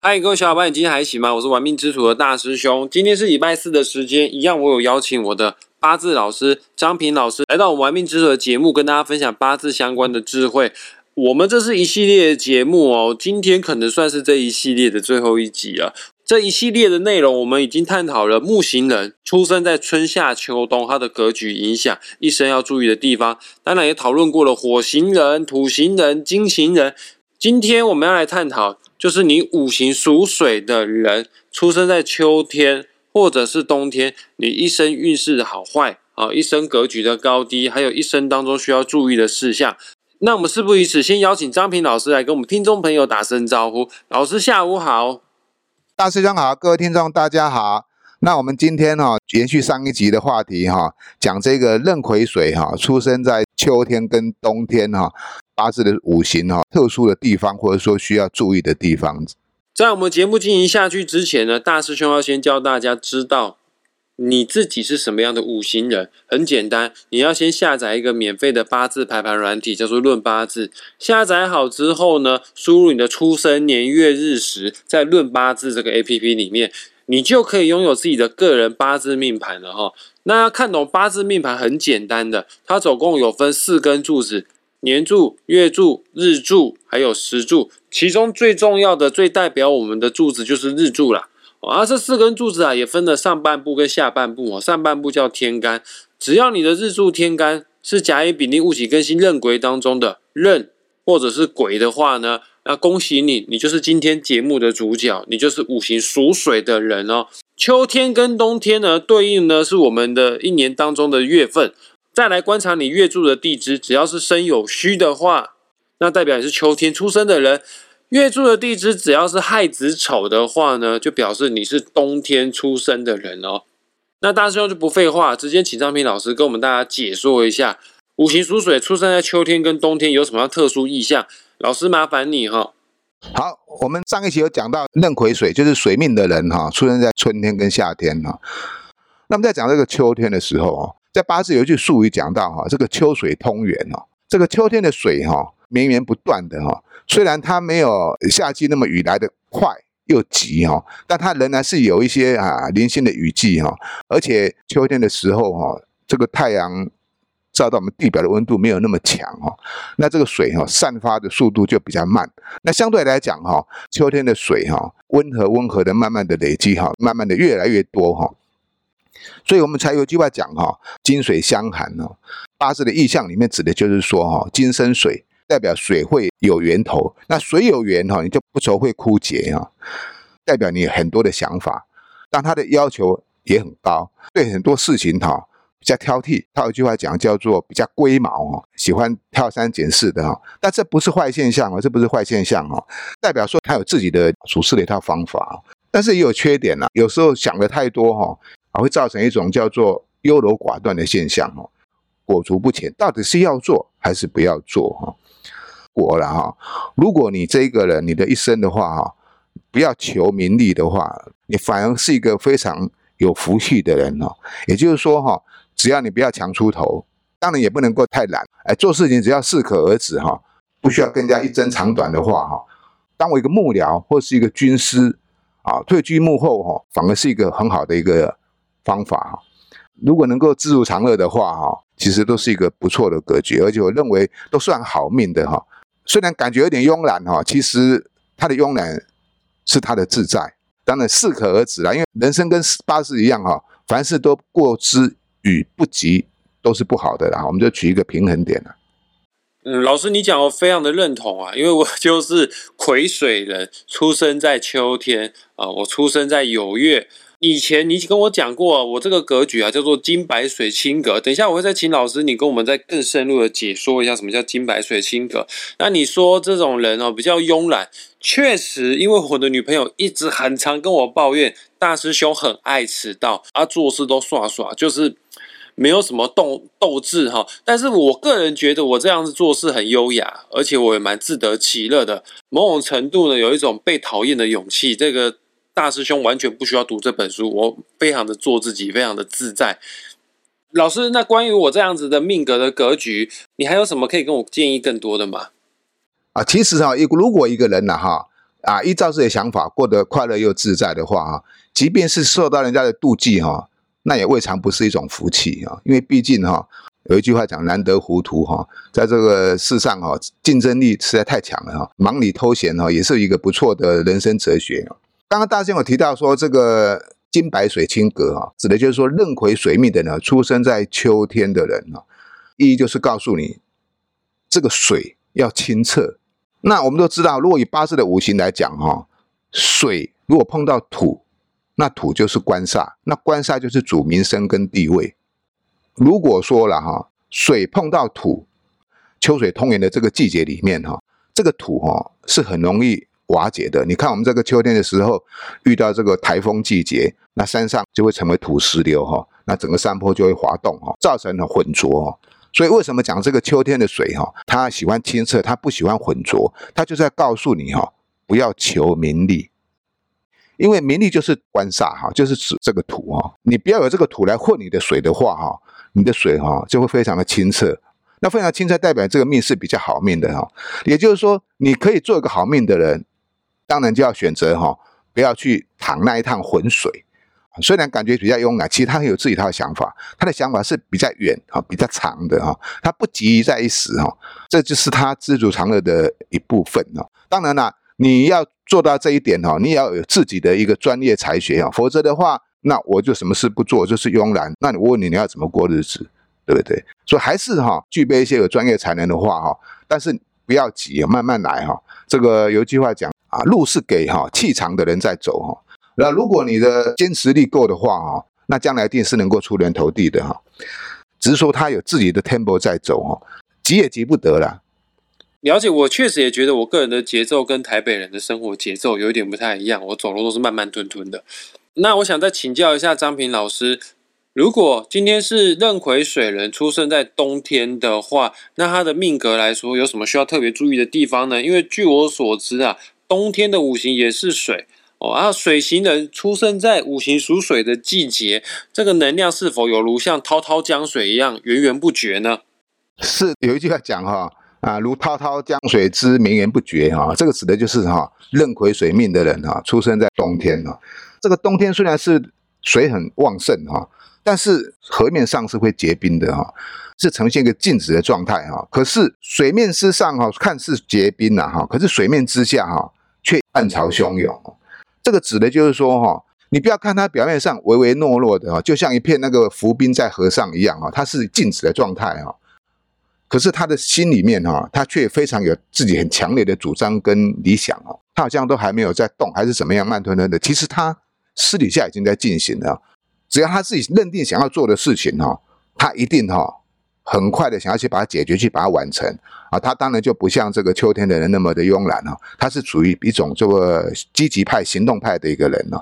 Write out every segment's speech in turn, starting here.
嗨，各位小伙伴，你今天还行吗？我是玩命之徒的大师兄。今天是礼拜四的时间，一样我有邀请我的八字老师张平老师来到我们玩命之徒的节目，跟大家分享八字相关的智慧。我们这是一系列的节目哦，今天可能算是这一系列的最后一集了。这一系列的内容，我们已经探讨了木星人出生在春夏秋冬，他的格局影响一生要注意的地方。当然也讨论过了火星人、土星人、金星人。今天我们要来探讨。就是你五行属水的人，出生在秋天或者是冬天，你一生运势的好坏啊，一生格局的高低，还有一生当中需要注意的事项。那我们事不宜迟，先邀请张平老师来跟我们听众朋友打声招呼。老师下午好，大师兄好，各位听众大家好。那我们今天哈延续上一集的话题哈，讲这个壬癸水哈，出生在秋天跟冬天哈。八字的五行哈，特殊的地方或者说需要注意的地方，在我们节目进行下去之前呢，大师兄要先教大家知道你自己是什么样的五行人。很简单，你要先下载一个免费的八字排盘软体，叫做《论八字》。下载好之后呢，输入你的出生年月日时，在《论八字》这个 A P P 里面，你就可以拥有自己的个人八字命盘了哈。那要看懂八字命盘很简单的，它总共有分四根柱子。年柱、月柱、日柱，还有时柱，其中最重要的、最代表我们的柱子就是日柱啦。而这四根柱子啊，也分了上半部跟下半部哦。上半部叫天干，只要你的日柱天干是甲乙丙丁戊己庚辛壬癸当中的壬或者是癸的话呢，那恭喜你，你就是今天节目的主角，你就是五行属水的人哦。秋天跟冬天呢，对应呢是我们的一年当中的月份。再来观察你月柱的地支，只要是生有戌的话，那代表你是秋天出生的人；月柱的地支只要是亥子丑的话呢，就表示你是冬天出生的人哦。那大师兄就不废话，直接请张平老师跟我们大家解说一下，五行属水出生在秋天跟冬天有什么样特殊意象？老师麻烦你哈。好，我们上一期有讲到壬癸水，就是水命的人哈，出生在春天跟夏天哈。那么在讲这个秋天的时候哦。在八字有一句术语讲到哈，这个秋水通源哦，这个秋天的水哈绵绵不断的哈，虽然它没有夏季那么雨来的快又急哈，但它仍然是有一些啊零星的雨季哈，而且秋天的时候哈，这个太阳照到我们地表的温度没有那么强哈，那这个水哈散发的速度就比较慢，那相对来讲哈，秋天的水哈温和温和的慢慢的累积哈，慢慢的越来越多哈。所以我们才有句话讲哈，金水相含哦。八字的意象里面指的就是说哈，金生水，代表水会有源头。那水有源哈，你就不愁会枯竭哈，代表你很多的想法。但他的要求也很高，对很多事情哈比较挑剔。他有一句话讲叫做比较龟毛哦，喜欢挑三拣四的哈。但这不是坏现象哦，这不是坏现象哦，代表说他有自己的处事的一套方法。但是也有缺点呐，有时候想的太多哈。会造成一种叫做优柔寡断的现象哦，裹足不前，到底是要做还是不要做哈？果了哈，如果你这个人你的一生的话哈，不要求名利的话，你反而是一个非常有福气的人哦。也就是说哈，只要你不要强出头，当然也不能够太懒，哎，做事情只要适可而止哈，不需要跟人家一争长短的话哈。当我一个幕僚或是一个军师啊，退居幕后哈，反而是一个很好的一个。方法哈，如果能够知足常乐的话哈，其实都是一个不错的格局，而且我认为都算好命的哈。虽然感觉有点慵懒哈，其实他的慵懒是他的自在，当然适可而止啦。因为人生跟八字一样哈，凡事都过之与不及都是不好的啦。我们就取一个平衡点了。嗯，老师你讲我非常的认同啊，因为我 就是癸水人，出生在秋天啊，我出生在酉月。以前你跟我讲过，我这个格局啊叫做金白水清格。等一下我会再请老师你跟我们再更深入的解说一下什么叫金白水清格。那你说这种人哦比较慵懒，确实，因为我的女朋友一直很常跟我抱怨，大师兄很爱迟到，啊做事都耍耍，就是没有什么斗斗志哈。但是我个人觉得我这样子做事很优雅，而且我也蛮自得其乐的。某种程度呢，有一种被讨厌的勇气。这个。大师兄完全不需要读这本书，我非常的做自己，非常的自在。老师，那关于我这样子的命格的格局，你还有什么可以跟我建议更多的吗？啊，其实哈，如果一个人呢哈，啊，依照自己的想法过得快乐又自在的话啊，即便是受到人家的妒忌哈，那也未尝不是一种福气啊。因为毕竟哈，有一句话讲难得糊涂哈，在这个世上哈，竞争力实在太强了哈，忙里偷闲哈，也是一个不错的人生哲学刚刚大仙有提到说这个金白水清格哈，指的就是说壬癸水命的呢，出生在秋天的人啊，意义就是告诉你这个水要清澈。那我们都知道，如果以八字的五行来讲，哈，水如果碰到土，那土就是官煞，那官煞就是主民生跟地位。如果说了哈，水碰到土，秋水通源的这个季节里面，哈，这个土哈是很容易瓦解的。你看我们这个秋天的时候，遇到这个台风季节，那山上就会成为土石流，哈，那整个山坡就会滑动，哈，造成了浑浊。所以为什么讲这个秋天的水哈？他喜欢清澈，他不喜欢浑浊，他就在告诉你哈，不要求名利，因为名利就是官煞哈，就是指这个土哈。你不要有这个土来混你的水的话哈，你的水哈就会非常的清澈。那非常清澈代表这个命是比较好命的哈。也就是说，你可以做一个好命的人，当然就要选择哈，不要去淌那一趟浑水。虽然感觉比较慵懒，其实他很有自己他的想法，他的想法是比较远哈，比较长的哈，他不急于在一时哈，这就是他知足常乐的一部分哈。当然啦，你要做到这一点哈，你也要有自己的一个专业才学啊，否则的话，那我就什么事不做，就是慵懒。那我问你，你要怎么过日子，对不对？所以还是哈，具备一些有专业才能的话哈，但是不要急，慢慢来哈。这个有一句话讲啊，路是给哈气长的人在走哈。那如果你的坚持力够的话哈，那将来一定是能够出人头地的哈。只是说他有自己的 tempo 在走哈，急也急不得了。了解，我确实也觉得我个人的节奏跟台北人的生活节奏有一点不太一样，我走路都是慢慢吞吞的。那我想再请教一下张平老师，如果今天是壬癸水人出生在冬天的话，那他的命格来说有什么需要特别注意的地方呢？因为据我所知啊，冬天的五行也是水。哦啊，水型人出生在五行属水的季节，这个能量是否有如像滔滔江水一样源源不绝呢？是有一句话讲哈啊，如滔滔江水之绵延不绝哈，这个指的就是哈壬癸水命的人哈，出生在冬天哈。这个冬天虽然是水很旺盛哈，但是河面上是会结冰的哈，是呈现一个静止的状态哈。可是水面之上哈，看似结冰了哈，可是水面之下哈，却暗潮汹涌。这个指的就是说，哈，你不要看它表面上唯唯诺诺的，哈，就像一片那个浮冰在河上一样，哈，它是静止的状态，哈。可是他的心里面，哈，他却非常有自己很强烈的主张跟理想，哦，他好像都还没有在动，还是怎么样，慢吞吞的。其实他私底下已经在进行了，只要他自己认定想要做的事情，哈，他一定，哈。很快的想要去把它解决，去把它完成啊！他当然就不像这个秋天的人那么的慵懒哈，他是属于一种这个积极派、行动派的一个人呢。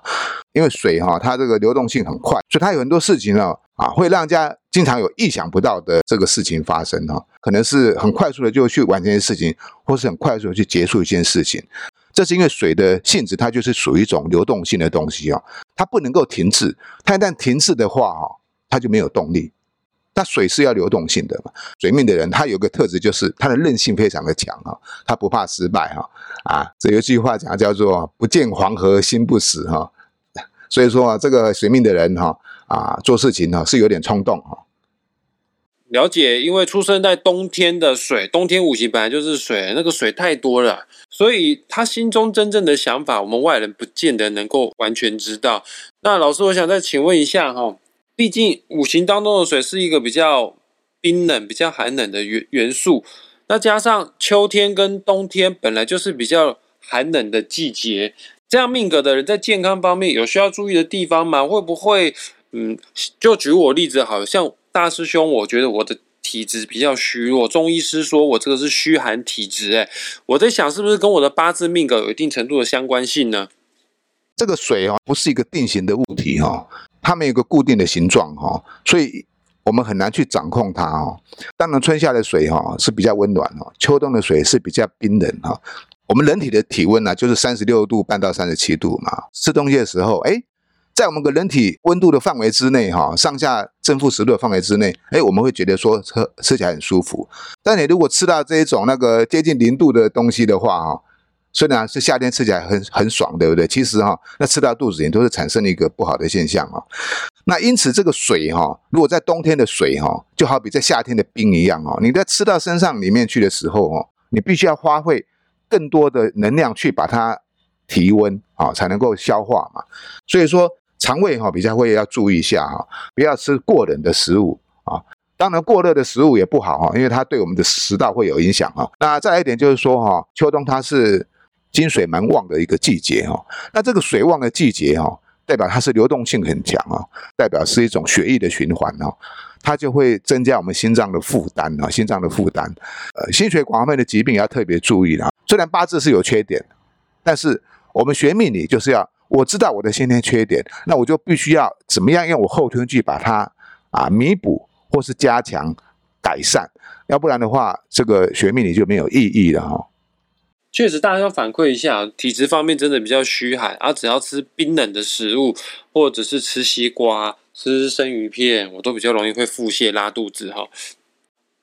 因为水哈，它这个流动性很快，所以它有很多事情呢啊，会让家经常有意想不到的这个事情发生哈。可能是很快速的就去完成一件事情，或是很快速的去结束一件事情。这是因为水的性质，它就是属于一种流动性的东西啊，它不能够停滞。它一旦停滞的话哈，它就没有动力。那水是要流动性的嘛？水命的人他有个特质，就是他的韧性非常的强哈，他不怕失败哈啊。这有句话讲叫做“不见黄河心不死”哈。所以说啊，这个水命的人哈啊，做事情呢是有点冲动哈。了解，因为出生在冬天的水，冬天五行本来就是水，那个水太多了，所以他心中真正的想法，我们外人不见得能够完全知道。那老师，我想再请问一下哈。毕竟五行当中的水是一个比较冰冷、比较寒冷的元元素，那加上秋天跟冬天本来就是比较寒冷的季节，这样命格的人在健康方面有需要注意的地方吗？会不会，嗯，就举我例子，好像大师兄，我觉得我的体质比较虚弱，中医师说我这个是虚寒体质，哎，我在想是不是跟我的八字命格有一定程度的相关性呢？这个水哦，不是一个定型的物体哈。它没有一个固定的形状哈，所以我们很难去掌控它哈。当然，春夏的水哈是比较温暖哦，秋冬的水是比较冰冷哈。我们人体的体温呢，就是三十六度半到三十七度嘛。吃东西的时候，哎，在我们个人体温度的范围之内哈，上下正负十度的范围之内，哎，我们会觉得说吃吃起来很舒服。但你如果吃到这一种那个接近零度的东西的话哈，虽然是夏天吃起来很很爽，对不对？其实哈，那吃到肚子里都是产生了一个不好的现象啊。那因此这个水哈，如果在冬天的水哈，就好比在夏天的冰一样哦，你在吃到身上里面去的时候哦，你必须要花费更多的能量去把它提温啊，才能够消化嘛。所以说肠胃哈比较会要注意一下哈，不要吃过冷的食物啊。当然过热的食物也不好哈，因为它对我们的食道会有影响哈。那再来一点就是说哈，秋冬它是金水蛮旺的一个季节哈，那这个水旺的季节哈。代表它是流动性很强啊，代表是一种血液的循环哦，它就会增加我们心脏的负担啊，心脏的负担。呃，心血管方面的疾病要特别注意了。虽然八字是有缺点，但是我们学命理就是要我知道我的先天缺点，那我就必须要怎么样用我后天去把它啊弥补或是加强改善，要不然的话，这个学命理就没有意义了哈。确实，大家要反馈一下，体质方面真的比较虚寒，而只要吃冰冷的食物，或者是吃西瓜、吃生鱼片，我都比较容易会腹泻、拉肚子哈。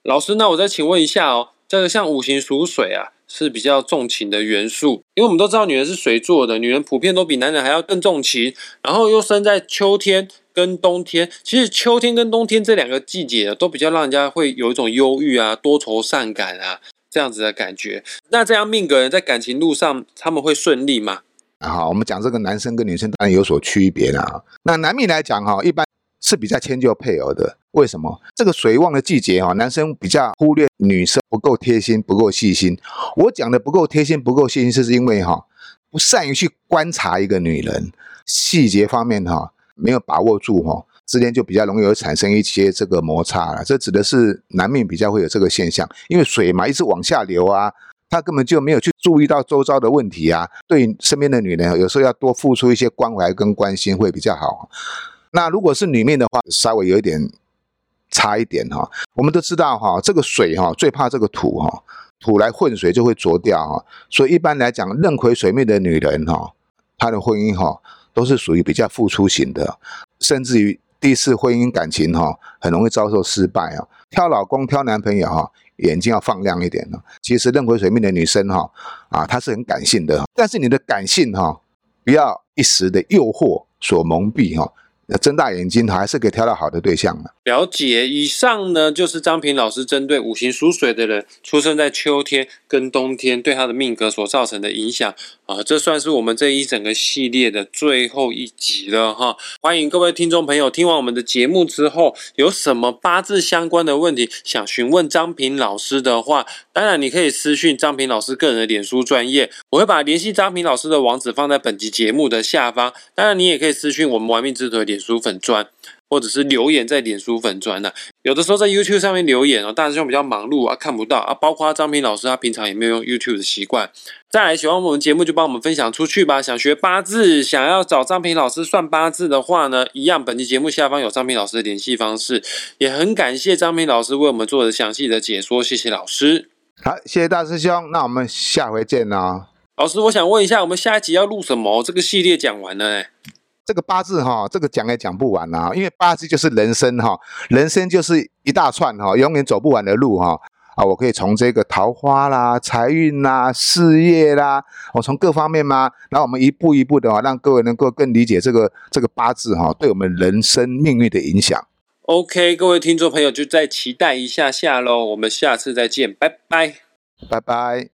老师，那我再请问一下哦，这个像五行属水啊，是比较重情的元素，因为我们都知道女人是水做的，女人普遍都比男人还要更重情，然后又生在秋天跟冬天，其实秋天跟冬天这两个季节都比较让人家会有一种忧郁啊、多愁善感啊。这样子的感觉，那这样命格人在感情路上他们会顺利吗？好，我们讲这个男生跟女生当然有所区别啦。那男命来讲哈，一般是比较迁就配偶的。为什么？这个水旺的季节哈，男生比较忽略女生不够贴心、不够细心。我讲的不够贴心、不够细心，是因为哈不善于去观察一个女人细节方面哈没有把握住哈。之间就比较容易有产生一些这个摩擦了，这指的是男命比较会有这个现象，因为水嘛一直往下流啊，他根本就没有去注意到周遭的问题啊，对身边的女人有时候要多付出一些关怀跟关心会比较好。那如果是女命的话，稍微有一点差一点哈。我们都知道哈，这个水哈最怕这个土哈，土来混水就会浊掉哈，所以一般来讲，认回水命的女人哈，她的婚姻哈都是属于比较付出型的，甚至于。第一次婚姻感情哈，很容易遭受失败啊。挑老公、挑男朋友哈，眼睛要放亮一点呢。其实壬癸水命的女生哈，啊，她是很感性的，但是你的感性哈，不要一时的诱惑所蒙蔽哈。要睁大眼睛，还是可以挑到好的对象的。了解，以上呢就是张平老师针对五行属水的人出生在秋天跟冬天对他的命格所造成的影响啊，这算是我们这一整个系列的最后一集了哈。欢迎各位听众朋友听完我们的节目之后，有什么八字相关的问题想询问张平老师的话，当然你可以私讯张平老师个人的脸书专业，我会把联系张平老师的网址放在本集节目的下方。当然你也可以私讯我们玩命之徒的脸书粉专。或者是留言在脸书粉砖呢，有的时候在 YouTube 上面留言哦，大师兄比较忙碌啊，看不到啊。包括张平老师，他平常也没有用 YouTube 的习惯。再来喜欢我们节目就帮我们分享出去吧。想学八字，想要找张平老师算八字的话呢，一样，本期节目下方有张平老师的联系方式。也很感谢张平老师为我们做的详细的解说，谢谢老师。好，谢谢大师兄，那我们下回见啦。老师，我想问一下，我们下一集要录什么？这个系列讲完了哎。这个八字哈，这个讲也讲不完啊，因为八字就是人生哈，人生就是一大串哈，永远走不完的路哈啊！我可以从这个桃花啦、财运啦、事业啦，我从各方面嘛，然后我们一步一步的让各位能够更理解这个这个八字哈，对我们人生命运的影响。OK，各位听众朋友就再期待一下下喽，我们下次再见，拜拜，拜拜。